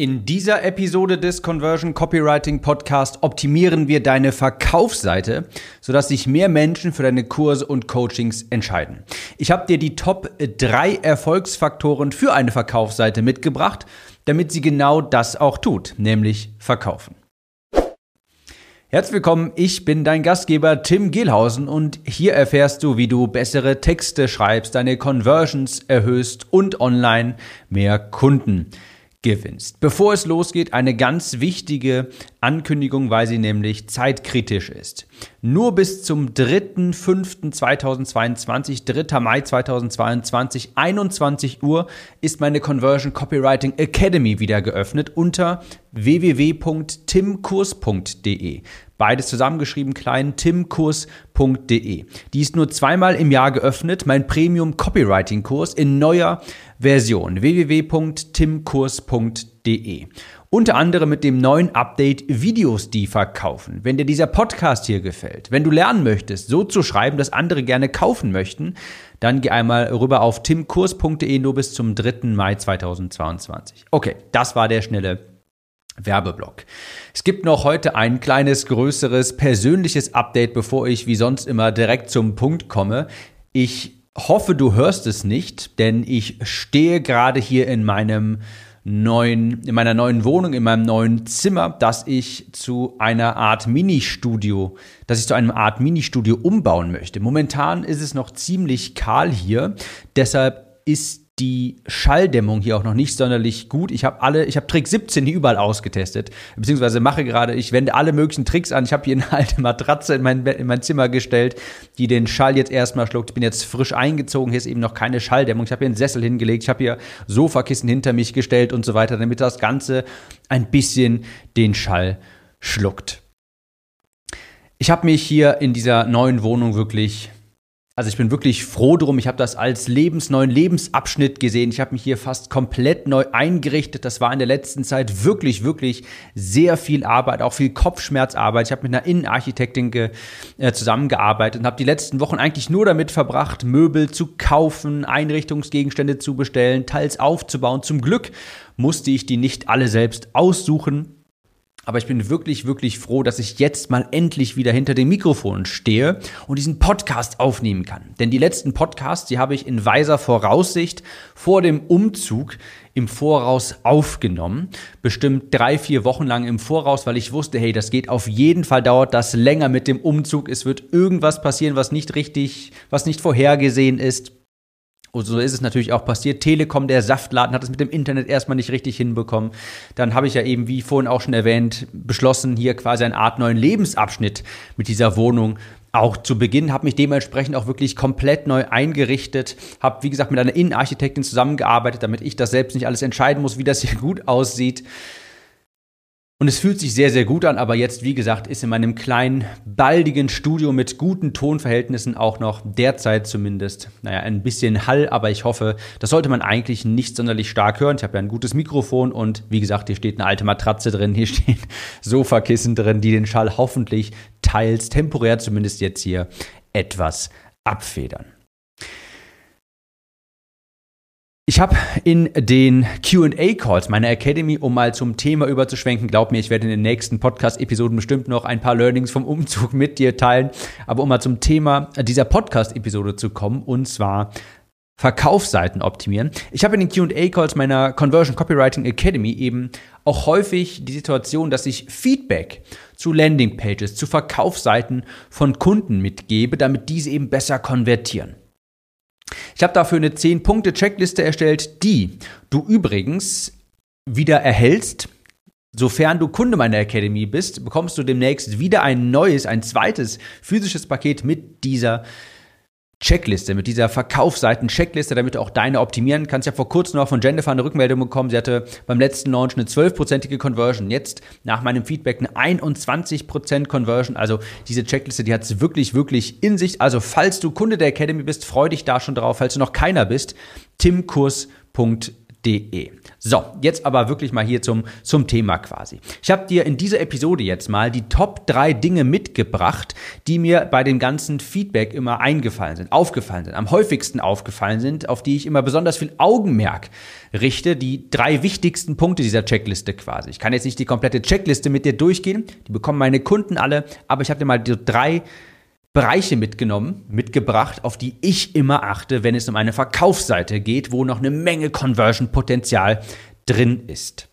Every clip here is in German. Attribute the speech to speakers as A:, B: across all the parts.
A: In dieser Episode des Conversion Copywriting Podcast optimieren wir deine Verkaufsseite, sodass sich mehr Menschen für deine Kurse und Coachings entscheiden. Ich habe dir die Top 3 Erfolgsfaktoren für eine Verkaufsseite mitgebracht, damit sie genau das auch tut, nämlich verkaufen. Herzlich willkommen, ich bin dein Gastgeber Tim Gehlhausen und hier erfährst du, wie du bessere Texte schreibst, deine Conversions erhöhst und online mehr Kunden gewinnst. Bevor es losgeht, eine ganz wichtige Ankündigung, weil sie nämlich zeitkritisch ist. Nur bis zum 3.5.2022, 3. Mai 2022, 21 Uhr ist meine Conversion Copywriting Academy wieder geöffnet unter www.timkurs.de. Beides zusammengeschrieben klein, timkurs.de. Die ist nur zweimal im Jahr geöffnet, mein Premium Copywriting Kurs in neuer Version www.timkurs.de. Unter anderem mit dem neuen Update Videos, die verkaufen. Wenn dir dieser Podcast hier gefällt, wenn du lernen möchtest, so zu schreiben, dass andere gerne kaufen möchten, dann geh einmal rüber auf timkurs.de nur bis zum 3. Mai 2022. Okay, das war der schnelle Werbeblock. Es gibt noch heute ein kleines, größeres, persönliches Update, bevor ich wie sonst immer direkt zum Punkt komme. Ich hoffe, du hörst es nicht, denn ich stehe gerade hier in meinem neuen, in meiner neuen Wohnung, in meinem neuen Zimmer, das ich zu einer Art Ministudio, dass ich zu einem Art Ministudio umbauen möchte. Momentan ist es noch ziemlich kahl hier, deshalb ist die Schalldämmung hier auch noch nicht sonderlich gut. Ich habe alle, ich habe Trick 17 hier überall ausgetestet, beziehungsweise mache gerade, ich wende alle möglichen Tricks an. Ich habe hier eine alte Matratze in mein, in mein Zimmer gestellt, die den Schall jetzt erstmal schluckt. Ich bin jetzt frisch eingezogen, hier ist eben noch keine Schalldämmung. Ich habe hier einen Sessel hingelegt, ich habe hier Sofakissen hinter mich gestellt und so weiter, damit das Ganze ein bisschen den Schall schluckt. Ich habe mich hier in dieser neuen Wohnung wirklich also ich bin wirklich froh drum. Ich habe das als lebensneuen Lebensabschnitt gesehen. Ich habe mich hier fast komplett neu eingerichtet. Das war in der letzten Zeit wirklich, wirklich sehr viel Arbeit, auch viel Kopfschmerzarbeit. Ich habe mit einer Innenarchitektin äh, zusammengearbeitet und habe die letzten Wochen eigentlich nur damit verbracht, Möbel zu kaufen, Einrichtungsgegenstände zu bestellen, teils aufzubauen. Zum Glück musste ich die nicht alle selbst aussuchen aber ich bin wirklich, wirklich froh, dass ich jetzt mal endlich wieder hinter dem Mikrofon stehe und diesen Podcast aufnehmen kann. Denn die letzten Podcasts, die habe ich in weiser Voraussicht vor dem Umzug im Voraus aufgenommen. Bestimmt drei, vier Wochen lang im Voraus, weil ich wusste, hey, das geht auf jeden Fall, dauert das länger mit dem Umzug. Es wird irgendwas passieren, was nicht richtig, was nicht vorhergesehen ist. Und so ist es natürlich auch passiert. Telekom, der Saftladen, hat es mit dem Internet erstmal nicht richtig hinbekommen. Dann habe ich ja eben, wie vorhin auch schon erwähnt, beschlossen, hier quasi eine Art neuen Lebensabschnitt mit dieser Wohnung auch zu Beginn, habe mich dementsprechend auch wirklich komplett neu eingerichtet, habe, wie gesagt, mit einer Innenarchitektin zusammengearbeitet, damit ich das selbst nicht alles entscheiden muss, wie das hier gut aussieht. Und es fühlt sich sehr, sehr gut an, aber jetzt, wie gesagt, ist in meinem kleinen, baldigen Studio mit guten Tonverhältnissen auch noch derzeit zumindest, naja, ein bisschen Hall, aber ich hoffe, das sollte man eigentlich nicht sonderlich stark hören. Ich habe ja ein gutes Mikrofon und wie gesagt, hier steht eine alte Matratze drin, hier stehen Sofakissen drin, die den Schall hoffentlich teils temporär zumindest jetzt hier etwas abfedern. Ich habe in den QA-Calls meiner Academy, um mal zum Thema überzuschwenken, glaub mir, ich werde in den nächsten Podcast-Episoden bestimmt noch ein paar Learnings vom Umzug mit dir teilen. Aber um mal zum Thema dieser Podcast-Episode zu kommen, und zwar Verkaufsseiten optimieren. Ich habe in den QA-Calls meiner Conversion Copywriting Academy eben auch häufig die Situation, dass ich Feedback zu Landingpages, zu Verkaufsseiten von Kunden mitgebe, damit diese eben besser konvertieren. Ich habe dafür eine 10-Punkte-Checkliste erstellt, die du übrigens wieder erhältst. Sofern du Kunde meiner Academy bist, bekommst du demnächst wieder ein neues, ein zweites physisches Paket mit dieser mit dieser Verkaufsseiten-Checkliste, damit du auch deine optimieren kannst. Ich habe vor kurzem noch von Jennifer eine Rückmeldung bekommen. Sie hatte beim letzten Launch eine 12-prozentige Conversion. Jetzt nach meinem Feedback eine 21% Conversion. Also diese Checkliste, die hat es wirklich, wirklich in sich. Also falls du Kunde der Academy bist, freu dich da schon drauf. Falls du noch keiner bist, timkurs.de. So, jetzt aber wirklich mal hier zum, zum Thema quasi. Ich habe dir in dieser Episode jetzt mal die Top 3 Dinge mitgebracht, die mir bei dem ganzen Feedback immer eingefallen sind, aufgefallen sind, am häufigsten aufgefallen sind, auf die ich immer besonders viel Augenmerk richte. Die drei wichtigsten Punkte dieser Checkliste quasi. Ich kann jetzt nicht die komplette Checkliste mit dir durchgehen, die bekommen meine Kunden alle, aber ich habe dir mal die drei Bereiche mitgenommen, mitgebracht, auf die ich immer achte, wenn es um eine Verkaufsseite geht, wo noch eine Menge Conversion-Potenzial drin ist.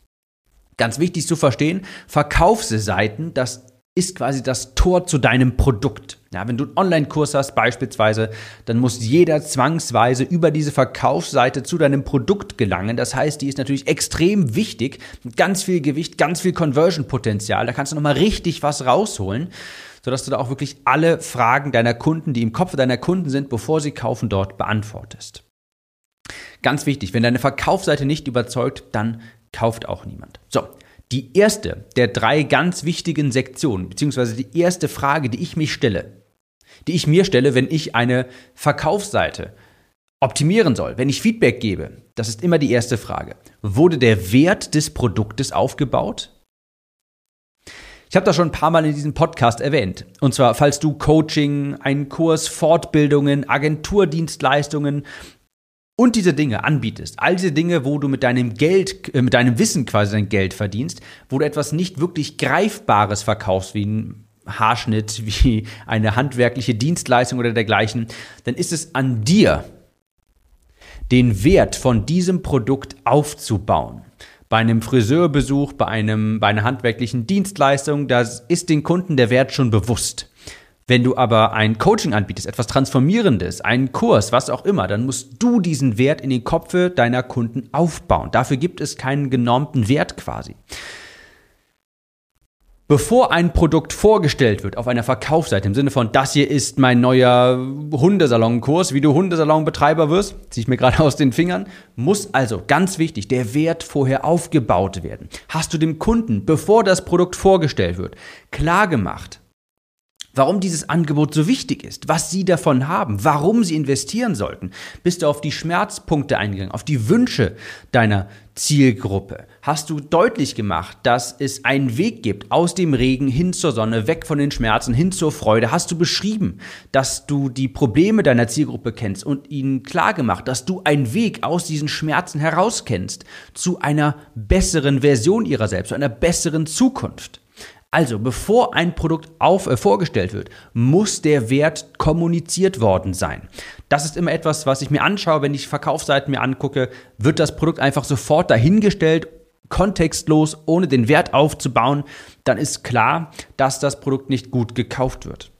A: Ganz wichtig zu verstehen, Verkaufsseiten, das ist quasi das Tor zu deinem Produkt. Ja, wenn du einen Online-Kurs hast beispielsweise, dann muss jeder zwangsweise über diese Verkaufsseite zu deinem Produkt gelangen. Das heißt, die ist natürlich extrem wichtig, ganz viel Gewicht, ganz viel Conversion-Potenzial. Da kannst du nochmal richtig was rausholen sodass du da auch wirklich alle Fragen deiner Kunden, die im Kopf deiner Kunden sind, bevor sie kaufen, dort beantwortest. Ganz wichtig, wenn deine Verkaufsseite nicht überzeugt, dann kauft auch niemand. So, die erste der drei ganz wichtigen Sektionen, beziehungsweise die erste Frage, die ich mich stelle, die ich mir stelle, wenn ich eine Verkaufsseite optimieren soll, wenn ich Feedback gebe, das ist immer die erste Frage. Wurde der Wert des Produktes aufgebaut? Ich habe das schon ein paar Mal in diesem Podcast erwähnt. Und zwar, falls du Coaching, einen Kurs, Fortbildungen, Agenturdienstleistungen und diese Dinge anbietest, all diese Dinge, wo du mit deinem Geld, äh, mit deinem Wissen quasi dein Geld verdienst, wo du etwas nicht wirklich Greifbares verkaufst, wie ein Haarschnitt, wie eine handwerkliche Dienstleistung oder dergleichen, dann ist es an dir, den Wert von diesem Produkt aufzubauen bei einem Friseurbesuch, bei, einem, bei einer handwerklichen Dienstleistung, da ist den Kunden der Wert schon bewusst. Wenn du aber ein Coaching anbietest, etwas Transformierendes, einen Kurs, was auch immer, dann musst du diesen Wert in den Kopfe deiner Kunden aufbauen. Dafür gibt es keinen genormten Wert quasi. Bevor ein Produkt vorgestellt wird auf einer Verkaufsseite, im Sinne von, das hier ist mein neuer Hundesalonkurs, wie du Hundesalonbetreiber wirst, ziehe ich mir gerade aus den Fingern, muss also ganz wichtig der Wert vorher aufgebaut werden. Hast du dem Kunden, bevor das Produkt vorgestellt wird, klar gemacht, warum dieses Angebot so wichtig ist, was Sie davon haben, warum Sie investieren sollten. Bist du auf die Schmerzpunkte eingegangen, auf die Wünsche deiner Zielgruppe? Hast du deutlich gemacht, dass es einen Weg gibt aus dem Regen hin zur Sonne, weg von den Schmerzen, hin zur Freude? Hast du beschrieben, dass du die Probleme deiner Zielgruppe kennst und ihnen klar gemacht, dass du einen Weg aus diesen Schmerzen heraus kennst zu einer besseren Version ihrer selbst, zu einer besseren Zukunft? Also, bevor ein Produkt auf, äh, vorgestellt wird, muss der Wert kommuniziert worden sein. Das ist immer etwas, was ich mir anschaue, wenn ich Verkaufsseiten mir angucke. Wird das Produkt einfach sofort dahingestellt, kontextlos, ohne den Wert aufzubauen, dann ist klar, dass das Produkt nicht gut gekauft wird.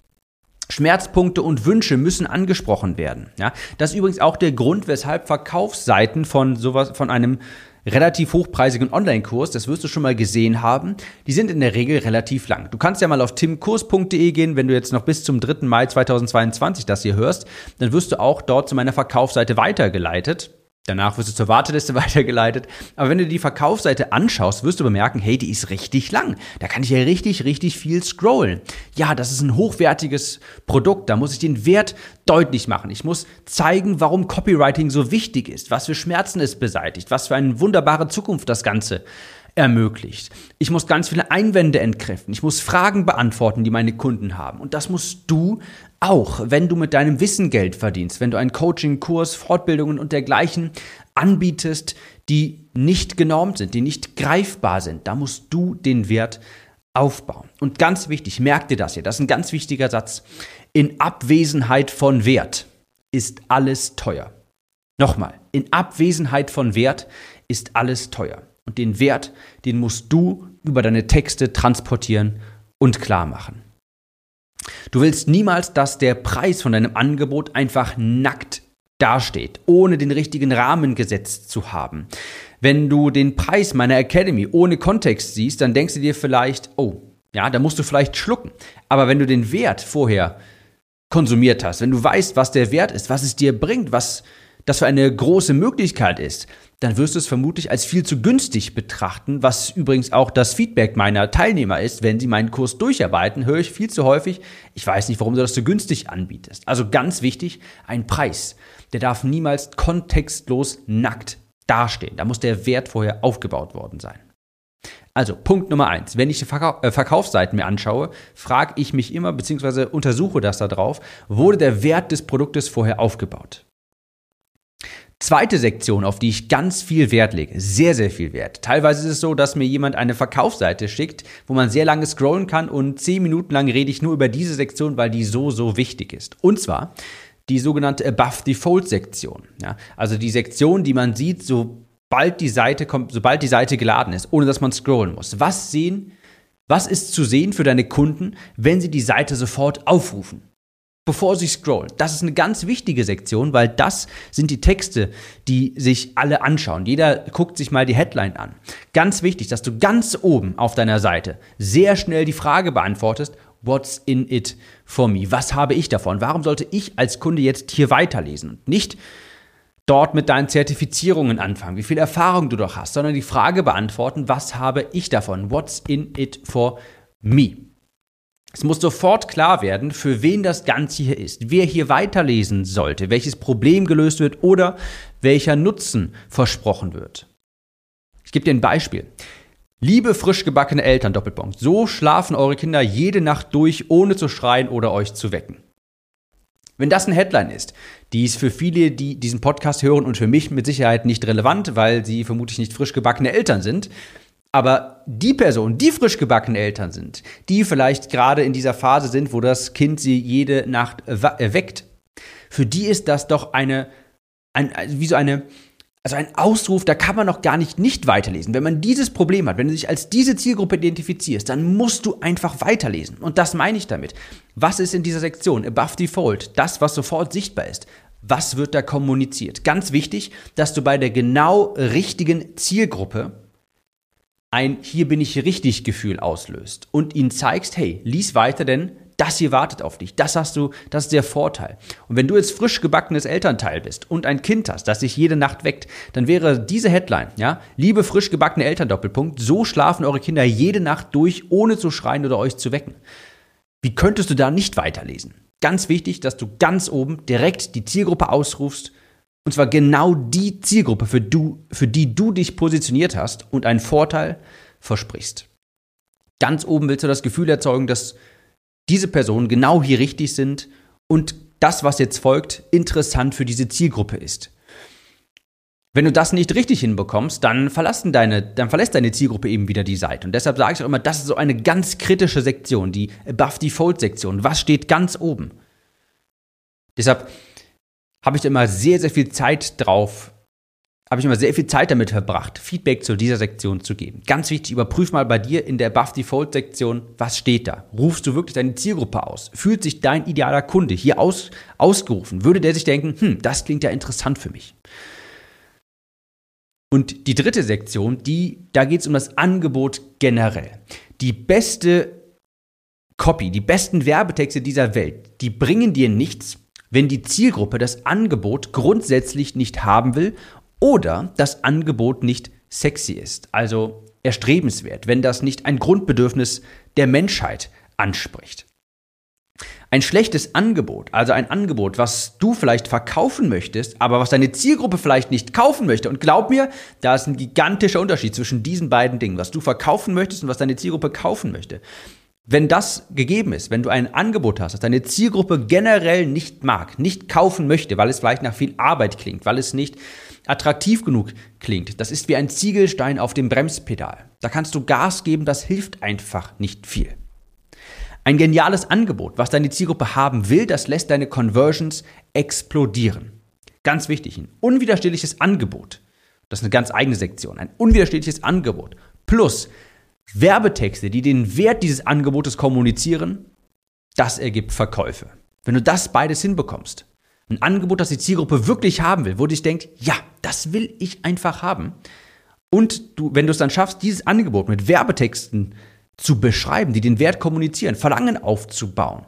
A: Schmerzpunkte und Wünsche müssen angesprochen werden. Ja, das ist übrigens auch der Grund, weshalb Verkaufsseiten von sowas, von einem relativ hochpreisigen Online-Kurs, das wirst du schon mal gesehen haben, die sind in der Regel relativ lang. Du kannst ja mal auf timkurs.de gehen, wenn du jetzt noch bis zum 3. Mai 2022 das hier hörst, dann wirst du auch dort zu meiner Verkaufsseite weitergeleitet. Danach wirst du zur Warteliste weitergeleitet. Aber wenn du die Verkaufsseite anschaust, wirst du bemerken, hey, die ist richtig lang. Da kann ich ja richtig, richtig viel scrollen. Ja, das ist ein hochwertiges Produkt. Da muss ich den Wert deutlich machen. Ich muss zeigen, warum Copywriting so wichtig ist, was für Schmerzen es beseitigt, was für eine wunderbare Zukunft das Ganze ermöglicht. Ich muss ganz viele Einwände entkräften. Ich muss Fragen beantworten, die meine Kunden haben. Und das musst du auch, wenn du mit deinem Wissen Geld verdienst, wenn du einen Coaching, Kurs, Fortbildungen und dergleichen anbietest, die nicht genormt sind, die nicht greifbar sind. Da musst du den Wert aufbauen. Und ganz wichtig, merk dir das hier, das ist ein ganz wichtiger Satz. In Abwesenheit von Wert ist alles teuer. Nochmal, in Abwesenheit von Wert ist alles teuer. Und den Wert, den musst du über deine Texte transportieren und klar machen. Du willst niemals, dass der Preis von deinem Angebot einfach nackt dasteht, ohne den richtigen Rahmen gesetzt zu haben. Wenn du den Preis meiner Academy ohne Kontext siehst, dann denkst du dir vielleicht, oh, ja, da musst du vielleicht schlucken. Aber wenn du den Wert vorher konsumiert hast, wenn du weißt, was der Wert ist, was es dir bringt, was das für eine große Möglichkeit ist, dann wirst du es vermutlich als viel zu günstig betrachten, was übrigens auch das Feedback meiner Teilnehmer ist, wenn sie meinen Kurs durcharbeiten, höre ich viel zu häufig, ich weiß nicht, warum du das so günstig anbietest. Also ganz wichtig, ein Preis, der darf niemals kontextlos nackt dastehen. Da muss der Wert vorher aufgebaut worden sein. Also Punkt Nummer eins. Wenn ich die Verkau äh, Verkaufsseiten mir anschaue, frage ich mich immer, beziehungsweise untersuche das da drauf, wurde der Wert des Produktes vorher aufgebaut? Zweite Sektion, auf die ich ganz viel Wert lege, sehr, sehr viel Wert. Teilweise ist es so, dass mir jemand eine Verkaufsseite schickt, wo man sehr lange scrollen kann und zehn Minuten lang rede ich nur über diese Sektion, weil die so, so wichtig ist. Und zwar die sogenannte Above Default Sektion. Ja, also die Sektion, die man sieht, sobald die Seite kommt, sobald die Seite geladen ist, ohne dass man scrollen muss. Was sehen, was ist zu sehen für deine Kunden, wenn sie die Seite sofort aufrufen? Bevor sie scrollen. Das ist eine ganz wichtige Sektion, weil das sind die Texte, die sich alle anschauen. Jeder guckt sich mal die Headline an. Ganz wichtig, dass du ganz oben auf deiner Seite sehr schnell die Frage beantwortest, What's in it for me? Was habe ich davon? Warum sollte ich als Kunde jetzt hier weiterlesen? Nicht dort mit deinen Zertifizierungen anfangen, wie viel Erfahrung du doch hast, sondern die Frage beantworten, was habe ich davon? What's in it for me? Es muss sofort klar werden, für wen das Ganze hier ist, wer hier weiterlesen sollte, welches Problem gelöst wird oder welcher Nutzen versprochen wird. Ich gebe dir ein Beispiel. Liebe frisch gebackene Eltern, Doppelpunkt, so schlafen eure Kinder jede Nacht durch, ohne zu schreien oder euch zu wecken. Wenn das eine Headline ist, die ist für viele, die diesen Podcast hören und für mich mit Sicherheit nicht relevant, weil sie vermutlich nicht frisch gebackene Eltern sind, aber die Personen, die frisch gebackene Eltern sind, die vielleicht gerade in dieser Phase sind, wo das Kind sie jede Nacht weckt, für die ist das doch eine, ein, wie so eine, also ein Ausruf, da kann man noch gar nicht nicht weiterlesen. Wenn man dieses Problem hat, wenn du dich als diese Zielgruppe identifizierst, dann musst du einfach weiterlesen. Und das meine ich damit. Was ist in dieser Sektion? Above Default, das, was sofort sichtbar ist. Was wird da kommuniziert? Ganz wichtig, dass du bei der genau richtigen Zielgruppe ein Hier bin ich richtig Gefühl auslöst und ihnen zeigst, hey, lies weiter, denn das hier wartet auf dich. Das hast du, das ist der Vorteil. Und wenn du jetzt frisch gebackenes Elternteil bist und ein Kind hast, das sich jede Nacht weckt, dann wäre diese Headline, ja, liebe frisch gebackene Eltern Doppelpunkt, so schlafen eure Kinder jede Nacht durch, ohne zu schreien oder euch zu wecken. Wie könntest du da nicht weiterlesen? Ganz wichtig, dass du ganz oben direkt die Zielgruppe ausrufst und zwar genau die Zielgruppe, für, du, für die du dich positioniert hast und einen Vorteil versprichst. Ganz oben willst du das Gefühl erzeugen, dass diese Personen genau hier richtig sind und das, was jetzt folgt, interessant für diese Zielgruppe ist. Wenn du das nicht richtig hinbekommst, dann, verlassen deine, dann verlässt deine Zielgruppe eben wieder die Seite. Und deshalb sage ich auch immer, das ist so eine ganz kritische Sektion, die Above Default Sektion. Was steht ganz oben? Deshalb habe ich immer sehr, sehr viel Zeit drauf, habe ich immer sehr viel Zeit damit verbracht, Feedback zu dieser Sektion zu geben. Ganz wichtig, überprüf mal bei dir in der Buff Default Sektion, was steht da? Rufst du wirklich deine Zielgruppe aus? Fühlt sich dein idealer Kunde hier aus, ausgerufen? Würde der sich denken, hm, das klingt ja interessant für mich? Und die dritte Sektion, die, da geht es um das Angebot generell. Die beste Copy, die besten Werbetexte dieser Welt, die bringen dir nichts, wenn die Zielgruppe das Angebot grundsätzlich nicht haben will oder das Angebot nicht sexy ist, also erstrebenswert, wenn das nicht ein Grundbedürfnis der Menschheit anspricht. Ein schlechtes Angebot, also ein Angebot, was du vielleicht verkaufen möchtest, aber was deine Zielgruppe vielleicht nicht kaufen möchte. Und glaub mir, da ist ein gigantischer Unterschied zwischen diesen beiden Dingen, was du verkaufen möchtest und was deine Zielgruppe kaufen möchte. Wenn das gegeben ist, wenn du ein Angebot hast, das deine Zielgruppe generell nicht mag, nicht kaufen möchte, weil es vielleicht nach viel Arbeit klingt, weil es nicht attraktiv genug klingt, das ist wie ein Ziegelstein auf dem Bremspedal. Da kannst du Gas geben, das hilft einfach nicht viel. Ein geniales Angebot, was deine Zielgruppe haben will, das lässt deine Conversions explodieren. Ganz wichtig, ein unwiderstehliches Angebot. Das ist eine ganz eigene Sektion. Ein unwiderstehliches Angebot plus Werbetexte, die den Wert dieses Angebotes kommunizieren, das ergibt Verkäufe. Wenn du das beides hinbekommst, ein Angebot, das die Zielgruppe wirklich haben will, wo dich denkt, ja, das will ich einfach haben. Und du, wenn du es dann schaffst, dieses Angebot mit Werbetexten zu beschreiben, die den Wert kommunizieren, Verlangen aufzubauen,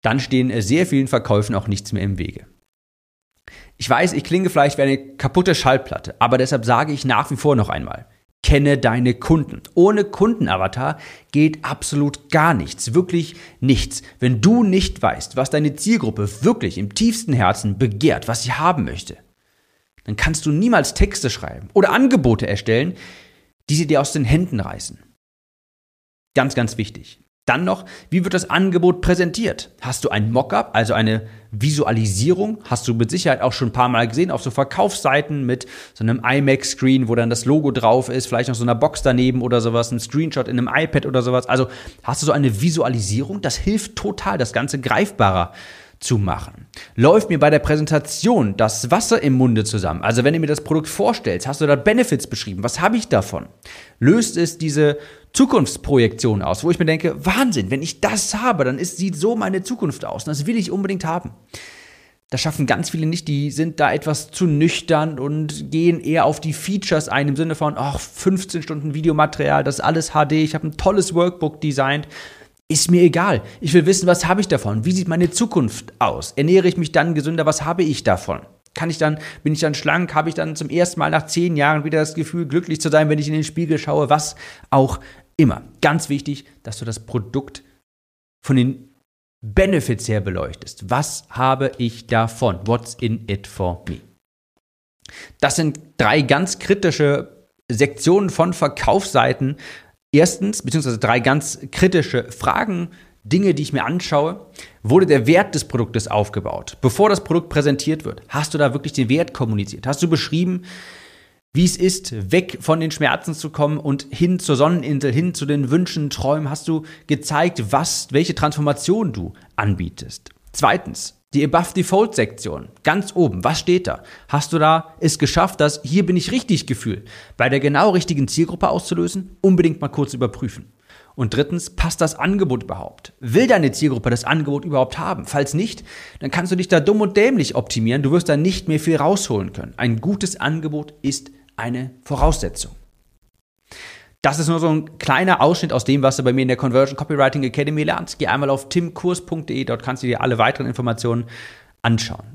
A: dann stehen sehr vielen Verkäufen auch nichts mehr im Wege. Ich weiß, ich klinge vielleicht wie eine kaputte Schallplatte, aber deshalb sage ich nach wie vor noch einmal, Kenne deine Kunden. Ohne Kundenavatar geht absolut gar nichts, wirklich nichts. Wenn du nicht weißt, was deine Zielgruppe wirklich im tiefsten Herzen begehrt, was sie haben möchte, dann kannst du niemals Texte schreiben oder Angebote erstellen, die sie dir aus den Händen reißen. Ganz, ganz wichtig. Dann noch, wie wird das Angebot präsentiert? Hast du ein Mockup, also eine Visualisierung? Hast du mit Sicherheit auch schon ein paar Mal gesehen auf so Verkaufsseiten mit so einem iMac-Screen, wo dann das Logo drauf ist, vielleicht noch so einer Box daneben oder sowas, ein Screenshot in einem iPad oder sowas. Also hast du so eine Visualisierung? Das hilft total, das Ganze greifbarer zu machen. Läuft mir bei der Präsentation das Wasser im Munde zusammen? Also wenn du mir das Produkt vorstellst, hast du da Benefits beschrieben? Was habe ich davon? Löst es diese Zukunftsprojektion aus, wo ich mir denke, Wahnsinn, wenn ich das habe, dann ist, sieht so meine Zukunft aus. Und das will ich unbedingt haben. Das schaffen ganz viele nicht, die sind da etwas zu nüchtern und gehen eher auf die Features ein, im Sinne von, ach, 15 Stunden Videomaterial, das ist alles HD, ich habe ein tolles Workbook designt. Ist mir egal. Ich will wissen, was habe ich davon? Wie sieht meine Zukunft aus? Ernähre ich mich dann gesünder? Was habe ich davon? Kann ich dann, bin ich dann schlank? Habe ich dann zum ersten Mal nach zehn Jahren wieder das Gefühl, glücklich zu sein, wenn ich in den Spiegel schaue? Was auch immer. Ganz wichtig, dass du das Produkt von den Benefits her beleuchtest. Was habe ich davon? What's in it for me? Das sind drei ganz kritische Sektionen von Verkaufsseiten, Erstens, beziehungsweise drei ganz kritische Fragen, Dinge, die ich mir anschaue. Wurde der Wert des Produktes aufgebaut? Bevor das Produkt präsentiert wird, hast du da wirklich den Wert kommuniziert? Hast du beschrieben, wie es ist, weg von den Schmerzen zu kommen und hin zur Sonneninsel, hin zu den Wünschen, Träumen? Hast du gezeigt, was, welche Transformation du anbietest? Zweitens, die Above Default Sektion, ganz oben, was steht da? Hast du da es geschafft, das hier bin ich richtig Gefühl bei der genau richtigen Zielgruppe auszulösen? Unbedingt mal kurz überprüfen. Und drittens, passt das Angebot überhaupt? Will deine Zielgruppe das Angebot überhaupt haben? Falls nicht, dann kannst du dich da dumm und dämlich optimieren. Du wirst da nicht mehr viel rausholen können. Ein gutes Angebot ist eine Voraussetzung. Das ist nur so ein kleiner Ausschnitt aus dem, was du bei mir in der Conversion Copywriting Academy lernst. Geh einmal auf timkurs.de, dort kannst du dir alle weiteren Informationen anschauen.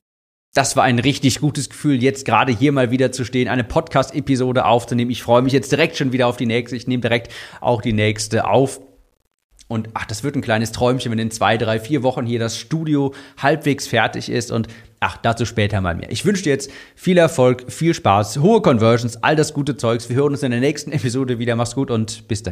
A: Das war ein richtig gutes Gefühl, jetzt gerade hier mal wieder zu stehen, eine Podcast-Episode aufzunehmen. Ich freue mich jetzt direkt schon wieder auf die nächste. Ich nehme direkt auch die nächste auf. Und ach, das wird ein kleines Träumchen, wenn in zwei, drei, vier Wochen hier das Studio halbwegs fertig ist. Und ach, dazu später mal mehr. Ich wünsche dir jetzt viel Erfolg, viel Spaß, hohe Conversions, all das gute Zeugs. Wir hören uns in der nächsten Episode wieder. Mach's gut und bis dahin.